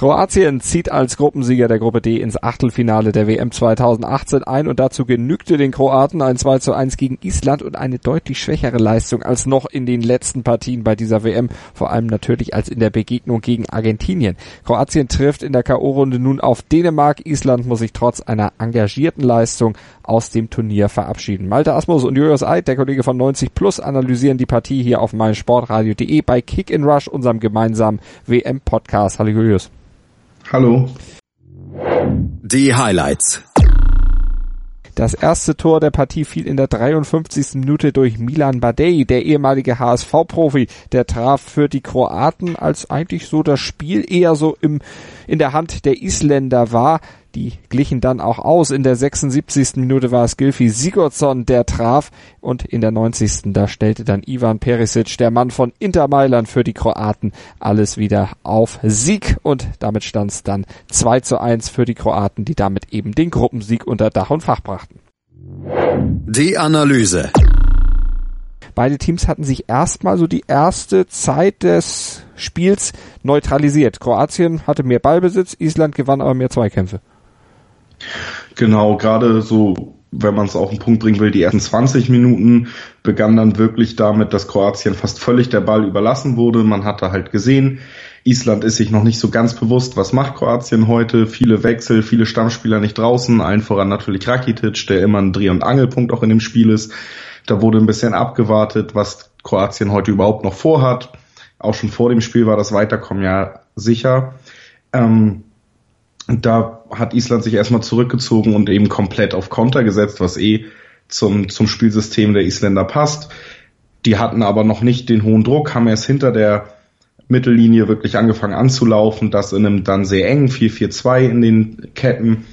Kroatien zieht als Gruppensieger der Gruppe D ins Achtelfinale der WM 2018 ein und dazu genügte den Kroaten ein 2 zu 1 gegen Island und eine deutlich schwächere Leistung als noch in den letzten Partien bei dieser WM, vor allem natürlich als in der Begegnung gegen Argentinien. Kroatien trifft in der K.O.-Runde nun auf Dänemark. Island muss sich trotz einer engagierten Leistung aus dem Turnier verabschieden. Malte Asmus und Julius Eid, der Kollege von 90 Plus, analysieren die Partie hier auf meinsportradio.de bei Kick in Rush, unserem gemeinsamen WM-Podcast. Hallo Julius. Hallo. Die Highlights. Das erste Tor der Partie fiel in der 53. Minute durch Milan Badei, der ehemalige HSV-Profi. Der traf für die Kroaten, als eigentlich so das Spiel eher so im, in der Hand der Isländer war. Die glichen dann auch aus. In der 76. Minute war es Gilfi Sigurdsson, der traf. Und in der 90. da stellte dann Ivan Perisic, der Mann von Inter Mailand für die Kroaten, alles wieder auf Sieg. Und damit stand es dann 2 zu 1 für die Kroaten, die damit eben den Gruppensieg unter Dach und Fach brachten. Die Analyse. Beide Teams hatten sich erstmal so die erste Zeit des Spiels neutralisiert. Kroatien hatte mehr Ballbesitz, Island gewann aber mehr Zweikämpfe. Genau, gerade so, wenn man es auf den Punkt bringen will, die ersten 20 Minuten begann dann wirklich damit, dass Kroatien fast völlig der Ball überlassen wurde. Man hatte halt gesehen, Island ist sich noch nicht so ganz bewusst, was macht Kroatien heute. Viele Wechsel, viele Stammspieler nicht draußen, allen voran natürlich Rakitic, der immer ein Dreh- und Angelpunkt auch in dem Spiel ist. Da wurde ein bisschen abgewartet, was Kroatien heute überhaupt noch vorhat. Auch schon vor dem Spiel war das Weiterkommen ja sicher. Ähm, da hat Island sich erstmal zurückgezogen und eben komplett auf Konter gesetzt, was eh zum, zum Spielsystem der Isländer passt. Die hatten aber noch nicht den hohen Druck, haben erst hinter der Mittellinie wirklich angefangen anzulaufen, das in einem dann sehr engen 4-4-2 in den Ketten.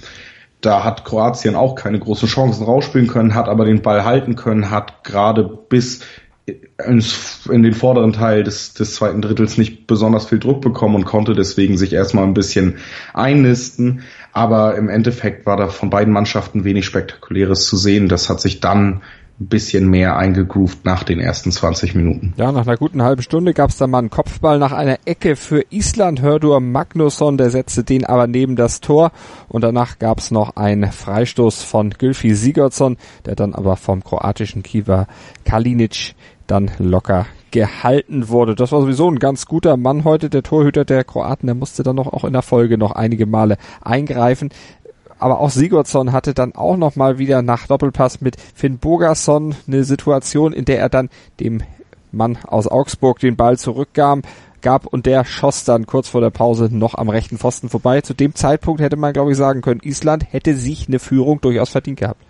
Da hat Kroatien auch keine großen Chancen rausspielen können, hat aber den Ball halten können, hat gerade bis in den vorderen Teil des, des zweiten Drittels nicht besonders viel Druck bekommen und konnte deswegen sich erstmal ein bisschen einnisten. Aber im Endeffekt war da von beiden Mannschaften wenig Spektakuläres zu sehen. Das hat sich dann ein bisschen mehr eingegroovt nach den ersten 20 Minuten. Ja, nach einer guten halben Stunde gab es dann mal einen Kopfball nach einer Ecke für Island. Hördur Magnusson, der setzte den aber neben das Tor. Und danach gab es noch einen Freistoß von Gylfi Sigurdsson, der dann aber vom kroatischen Kiewer Kalinic dann locker gehalten wurde. Das war sowieso ein ganz guter Mann heute, der Torhüter der Kroaten. Der musste dann noch auch in der Folge noch einige Male eingreifen. Aber auch Sigurdsson hatte dann auch noch mal wieder nach Doppelpass mit Finn Bogason eine Situation, in der er dann dem Mann aus Augsburg den Ball zurückgab gab und der schoss dann kurz vor der Pause noch am rechten Pfosten vorbei. Zu dem Zeitpunkt hätte man, glaube ich, sagen können, Island hätte sich eine Führung durchaus verdient gehabt.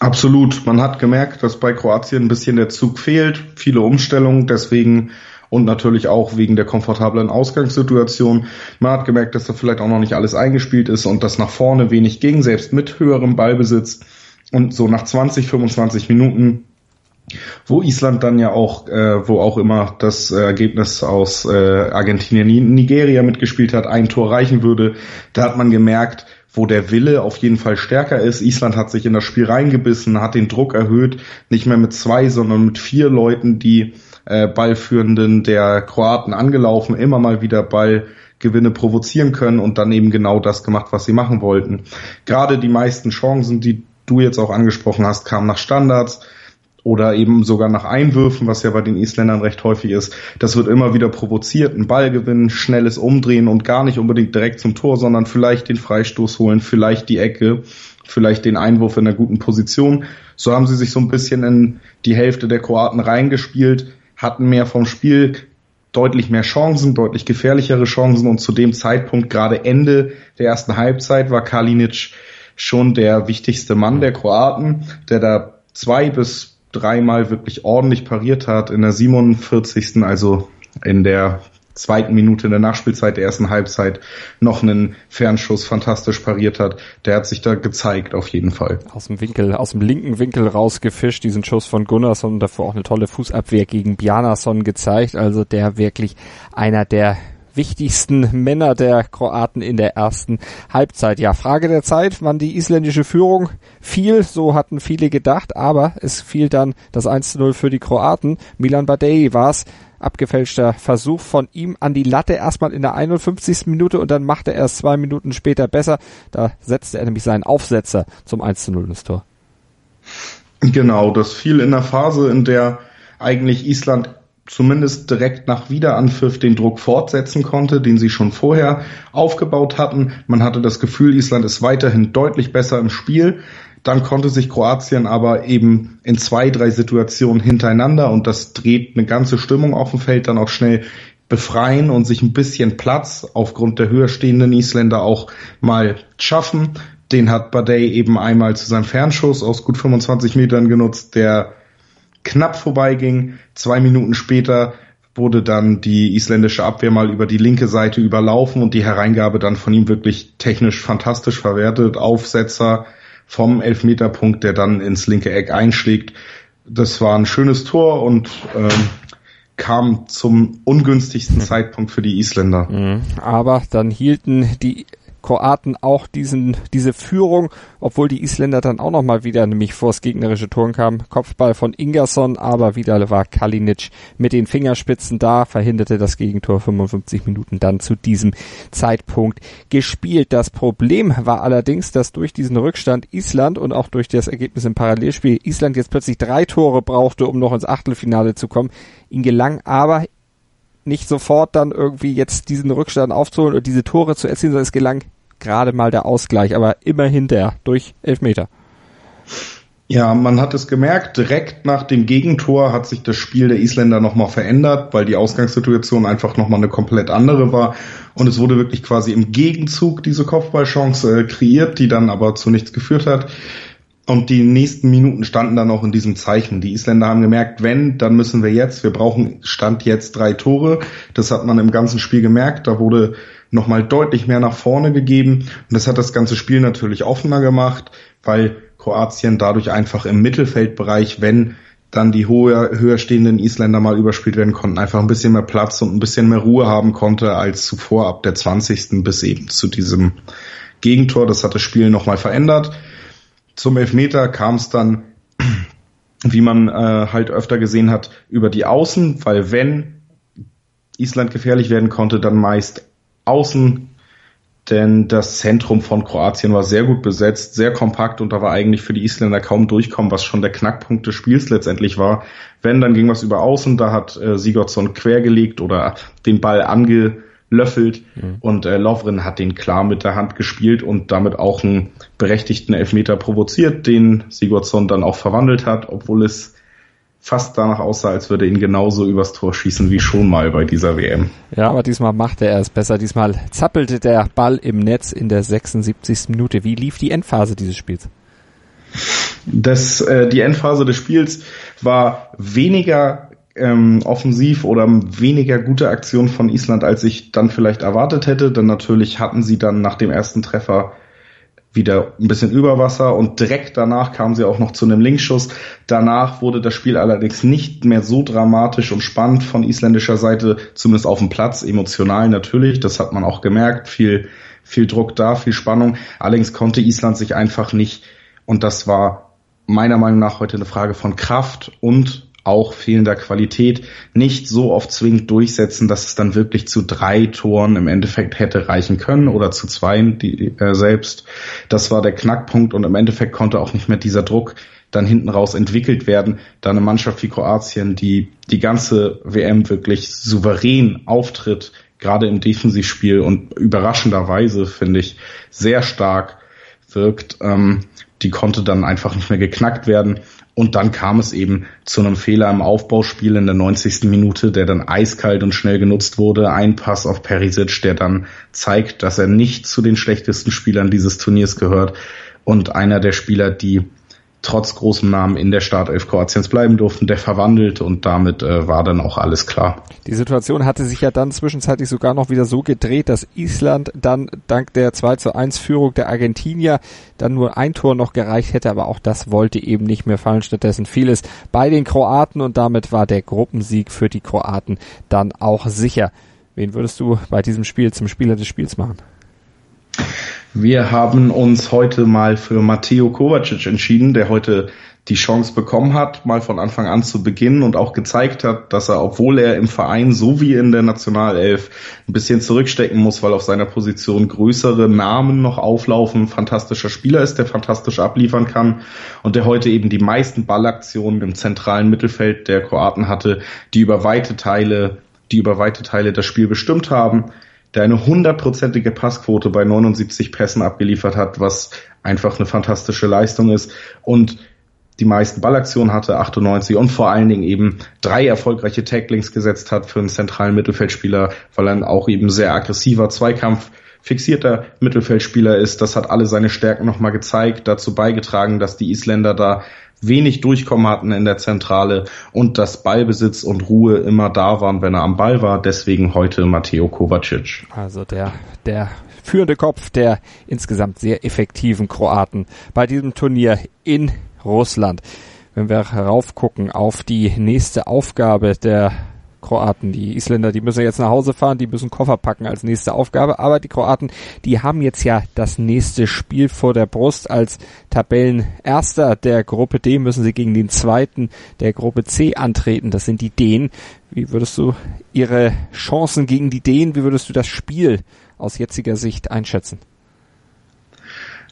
Absolut. Man hat gemerkt, dass bei Kroatien ein bisschen der Zug fehlt, viele Umstellungen, deswegen und natürlich auch wegen der komfortablen Ausgangssituation. Man hat gemerkt, dass da vielleicht auch noch nicht alles eingespielt ist und dass nach vorne wenig ging, selbst mit höherem Ballbesitz. Und so nach 20, 25 Minuten, wo Island dann ja auch, äh, wo auch immer das Ergebnis aus äh, Argentinien, Nigeria mitgespielt hat, ein Tor reichen würde, da hat man gemerkt, wo der Wille auf jeden Fall stärker ist. Island hat sich in das Spiel reingebissen, hat den Druck erhöht, nicht mehr mit zwei, sondern mit vier Leuten, die äh, Ballführenden der Kroaten angelaufen, immer mal wieder Ballgewinne provozieren können und dann eben genau das gemacht, was sie machen wollten. Gerade die meisten Chancen, die du jetzt auch angesprochen hast, kamen nach Standards oder eben sogar nach Einwürfen, was ja bei den Isländern recht häufig ist. Das wird immer wieder provoziert, ein Ballgewinn, schnelles Umdrehen und gar nicht unbedingt direkt zum Tor, sondern vielleicht den Freistoß holen, vielleicht die Ecke, vielleicht den Einwurf in einer guten Position. So haben sie sich so ein bisschen in die Hälfte der Kroaten reingespielt, hatten mehr vom Spiel, deutlich mehr Chancen, deutlich gefährlichere Chancen und zu dem Zeitpunkt, gerade Ende der ersten Halbzeit, war Kalinic schon der wichtigste Mann der Kroaten, der da zwei bis dreimal wirklich ordentlich pariert hat. In der 47. also in der zweiten Minute in der Nachspielzeit der ersten Halbzeit noch einen Fernschuss fantastisch pariert hat. Der hat sich da gezeigt auf jeden Fall. Aus dem Winkel, aus dem linken Winkel rausgefischt, diesen Schuss von Gunnarsson davor auch eine tolle Fußabwehr gegen Bjarnason gezeigt. Also der wirklich einer der wichtigsten Männer der Kroaten in der ersten Halbzeit. Ja, Frage der Zeit, wann die isländische Führung fiel, so hatten viele gedacht, aber es fiel dann das 1-0 für die Kroaten. Milan Badei war es, abgefälschter Versuch von ihm an die Latte erstmal in der 51. Minute und dann machte er es zwei Minuten später besser. Da setzte er nämlich seinen Aufsetzer zum 1 0 ins Tor. Genau, das fiel in der Phase, in der eigentlich Island zumindest direkt nach Wiederanpfiff den Druck fortsetzen konnte, den sie schon vorher aufgebaut hatten. Man hatte das Gefühl, Island ist weiterhin deutlich besser im Spiel. Dann konnte sich Kroatien aber eben in zwei, drei Situationen hintereinander und das dreht eine ganze Stimmung auf dem Feld dann auch schnell befreien und sich ein bisschen Platz aufgrund der höher stehenden Isländer auch mal schaffen. Den hat Badei eben einmal zu seinem Fernschuss aus gut 25 Metern genutzt, der knapp vorbeiging. Zwei Minuten später wurde dann die isländische Abwehr mal über die linke Seite überlaufen und die Hereingabe dann von ihm wirklich technisch fantastisch verwertet. Aufsetzer, vom Elfmeterpunkt, der dann ins linke Eck einschlägt. Das war ein schönes Tor und ähm, kam zum ungünstigsten Zeitpunkt für die Isländer. Mhm. Aber dann hielten die Kroaten auch diesen, diese Führung, obwohl die Isländer dann auch nochmal wieder nämlich vors gegnerische Tor kamen. Kopfball von Ingerson, aber wieder war Kalinic mit den Fingerspitzen da, verhinderte das Gegentor 55 Minuten dann zu diesem Zeitpunkt gespielt. Das Problem war allerdings, dass durch diesen Rückstand Island und auch durch das Ergebnis im Parallelspiel Island jetzt plötzlich drei Tore brauchte, um noch ins Achtelfinale zu kommen. Ihn gelang aber nicht sofort dann irgendwie jetzt diesen Rückstand aufzuholen und diese Tore zu erzielen, sondern es gelang gerade mal der Ausgleich, aber immerhin der durch Elfmeter. Ja, man hat es gemerkt, direkt nach dem Gegentor hat sich das Spiel der Isländer nochmal verändert, weil die Ausgangssituation einfach nochmal eine komplett andere war. Und es wurde wirklich quasi im Gegenzug diese Kopfballchance äh, kreiert, die dann aber zu nichts geführt hat. Und die nächsten Minuten standen dann auch in diesem Zeichen. Die Isländer haben gemerkt, wenn, dann müssen wir jetzt. Wir brauchen Stand jetzt drei Tore. Das hat man im ganzen Spiel gemerkt. Da wurde nochmal deutlich mehr nach vorne gegeben. Und das hat das ganze Spiel natürlich offener gemacht, weil Kroatien dadurch einfach im Mittelfeldbereich, wenn dann die hohe, höher stehenden Isländer mal überspielt werden konnten, einfach ein bisschen mehr Platz und ein bisschen mehr Ruhe haben konnte als zuvor ab der 20. bis eben zu diesem Gegentor. Das hat das Spiel nochmal verändert. Zum Elfmeter kam es dann, wie man äh, halt öfter gesehen hat, über die Außen, weil wenn Island gefährlich werden konnte, dann meist außen, denn das Zentrum von Kroatien war sehr gut besetzt, sehr kompakt und da war eigentlich für die Isländer kaum durchkommen, was schon der Knackpunkt des Spiels letztendlich war. Wenn, dann ging was über außen, da hat äh, Sigurdsson quergelegt oder den Ball angelöffelt mhm. und äh, Lovren hat den klar mit der Hand gespielt und damit auch einen berechtigten Elfmeter provoziert, den Sigurdsson dann auch verwandelt hat, obwohl es fast danach aussah, als würde ihn genauso übers Tor schießen wie schon mal bei dieser WM. Ja, aber diesmal machte er es besser. Diesmal zappelte der Ball im Netz in der 76. Minute. Wie lief die Endphase dieses Spiels? Das, äh, die Endphase des Spiels war weniger ähm, offensiv oder weniger gute Aktion von Island, als ich dann vielleicht erwartet hätte. Denn natürlich hatten sie dann nach dem ersten Treffer wieder ein bisschen über Wasser und direkt danach kamen sie auch noch zu einem Linkschuss. Danach wurde das Spiel allerdings nicht mehr so dramatisch und spannend von isländischer Seite, zumindest auf dem Platz, emotional natürlich, das hat man auch gemerkt, viel, viel Druck da, viel Spannung. Allerdings konnte Island sich einfach nicht, und das war meiner Meinung nach heute eine Frage von Kraft und auch fehlender Qualität nicht so oft zwingend durchsetzen, dass es dann wirklich zu drei Toren im Endeffekt hätte reichen können oder zu zwei die, äh, selbst. Das war der Knackpunkt und im Endeffekt konnte auch nicht mehr dieser Druck dann hinten raus entwickelt werden, da eine Mannschaft wie Kroatien, die die ganze WM wirklich souverän auftritt, gerade im Defensivspiel und überraschenderweise finde ich sehr stark wirkt, ähm, die konnte dann einfach nicht mehr geknackt werden. Und dann kam es eben zu einem Fehler im Aufbauspiel in der 90. Minute, der dann eiskalt und schnell genutzt wurde. Ein Pass auf Perisic, der dann zeigt, dass er nicht zu den schlechtesten Spielern dieses Turniers gehört und einer der Spieler, die trotz großem Namen in der Startelf Kroatiens bleiben durften, der verwandelt und damit äh, war dann auch alles klar. Die Situation hatte sich ja dann zwischenzeitlich sogar noch wieder so gedreht, dass Island dann dank der 2 zu 1 Führung der Argentinier dann nur ein Tor noch gereicht hätte, aber auch das wollte eben nicht mehr fallen. Stattdessen fiel es bei den Kroaten und damit war der Gruppensieg für die Kroaten dann auch sicher. Wen würdest du bei diesem Spiel zum Spieler des Spiels machen? Wir haben uns heute mal für Matteo Kovacic entschieden, der heute die Chance bekommen hat, mal von Anfang an zu beginnen und auch gezeigt hat, dass er, obwohl er im Verein so wie in der Nationalelf ein bisschen zurückstecken muss, weil auf seiner Position größere Namen noch auflaufen, fantastischer Spieler ist, der fantastisch abliefern kann und der heute eben die meisten Ballaktionen im zentralen Mittelfeld der Kroaten hatte, die über weite Teile, die über weite Teile das Spiel bestimmt haben der eine hundertprozentige Passquote bei 79 Pässen abgeliefert hat, was einfach eine fantastische Leistung ist und die meisten Ballaktionen hatte, 98 und vor allen Dingen eben drei erfolgreiche Tacklings gesetzt hat für einen zentralen Mittelfeldspieler, weil er auch eben sehr aggressiver Zweikampf fixierter Mittelfeldspieler ist. Das hat alle seine Stärken nochmal gezeigt, dazu beigetragen, dass die Isländer da wenig Durchkommen hatten in der Zentrale und dass Ballbesitz und Ruhe immer da waren, wenn er am Ball war. Deswegen heute Matteo Kovacic. Also der, der führende Kopf der insgesamt sehr effektiven Kroaten bei diesem Turnier in Russland. Wenn wir heraufgucken auf die nächste Aufgabe der Kroaten. Die Isländer, die müssen jetzt nach Hause fahren, die müssen Koffer packen als nächste Aufgabe. Aber die Kroaten, die haben jetzt ja das nächste Spiel vor der Brust. Als Tabellenerster der Gruppe D müssen sie gegen den zweiten der Gruppe C antreten. Das sind die Dänen. Wie würdest du ihre Chancen gegen die Dänen, wie würdest du das Spiel aus jetziger Sicht einschätzen?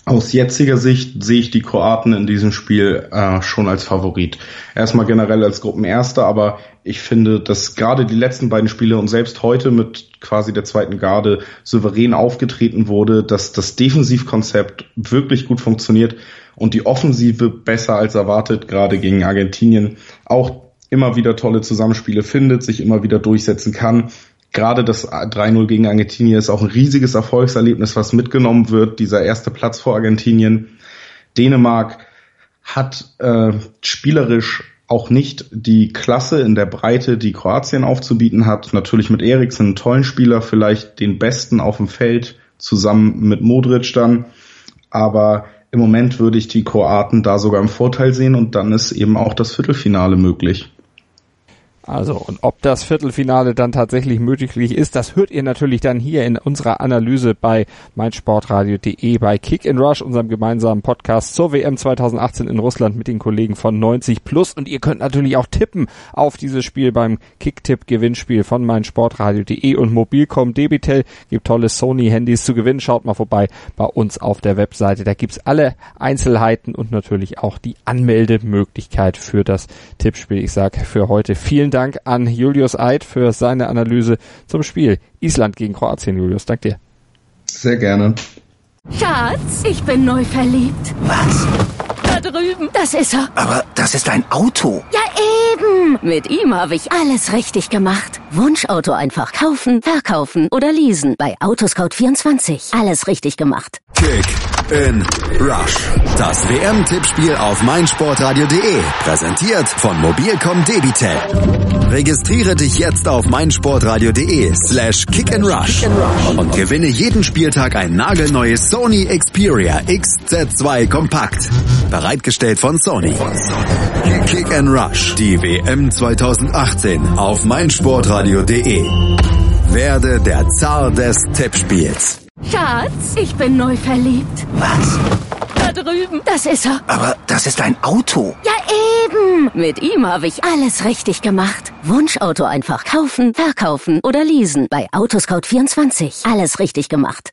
Aus jetziger Sicht sehe ich die Kroaten in diesem Spiel äh, schon als Favorit. Erstmal generell als Gruppenerster, aber ich finde, dass gerade die letzten beiden Spiele und selbst heute mit quasi der zweiten Garde souverän aufgetreten wurde, dass das Defensivkonzept wirklich gut funktioniert und die Offensive besser als erwartet, gerade gegen Argentinien, auch immer wieder tolle Zusammenspiele findet, sich immer wieder durchsetzen kann gerade das 3-0 gegen Argentinien ist auch ein riesiges Erfolgserlebnis, was mitgenommen wird. Dieser erste Platz vor Argentinien. Dänemark hat äh, spielerisch auch nicht die Klasse in der Breite, die Kroatien aufzubieten hat. Natürlich mit Eriksen einen tollen Spieler, vielleicht den besten auf dem Feld, zusammen mit Modric dann. Aber im Moment würde ich die Kroaten da sogar im Vorteil sehen und dann ist eben auch das Viertelfinale möglich. Also, und ob das Viertelfinale dann tatsächlich möglich ist, das hört ihr natürlich dann hier in unserer Analyse bei meinsportradio.de bei Kick in Rush, unserem gemeinsamen Podcast zur WM 2018 in Russland mit den Kollegen von 90 Plus. Und ihr könnt natürlich auch tippen auf dieses Spiel beim Kicktipp-Gewinnspiel von meinsportradio.de und Mobilcom Debitel. Gibt tolle Sony-Handys zu gewinnen. Schaut mal vorbei bei uns auf der Webseite. Da gibt's alle Einzelheiten und natürlich auch die Anmeldemöglichkeit für das Tippspiel. Ich sage für heute vielen Dank an Julius Eid für seine Analyse zum Spiel Island gegen Kroatien. Julius, dank dir. Sehr gerne. Schatz, ich bin neu verliebt. Was? Da drüben. Das ist er. Aber das ist ein Auto. Ja, eben. Mit ihm habe ich alles richtig gemacht. Wunschauto einfach kaufen, verkaufen oder leasen. Bei Autoscout24. Alles richtig gemacht. Kick in Rush. Das WM-Tippspiel auf meinsportradio.de. Präsentiert von Mobilcom Debitel. Registriere dich jetzt auf meinsportradio.de slash rush und gewinne jeden Spieltag ein nagelneues Sony Xperia XZ2 Kompakt. Bereitgestellt von Sony. Kick and Rush. Die WM 2018 auf meinsportradio.de. Werde der Zar des Tippspiels. Schatz, ich bin neu verliebt. Was? Da drüben. Das ist er. Aber das ist ein Auto. Ja, eben. Mit ihm habe ich alles richtig gemacht. Wunschauto einfach kaufen, verkaufen oder leasen. Bei Autoscout24. Alles richtig gemacht.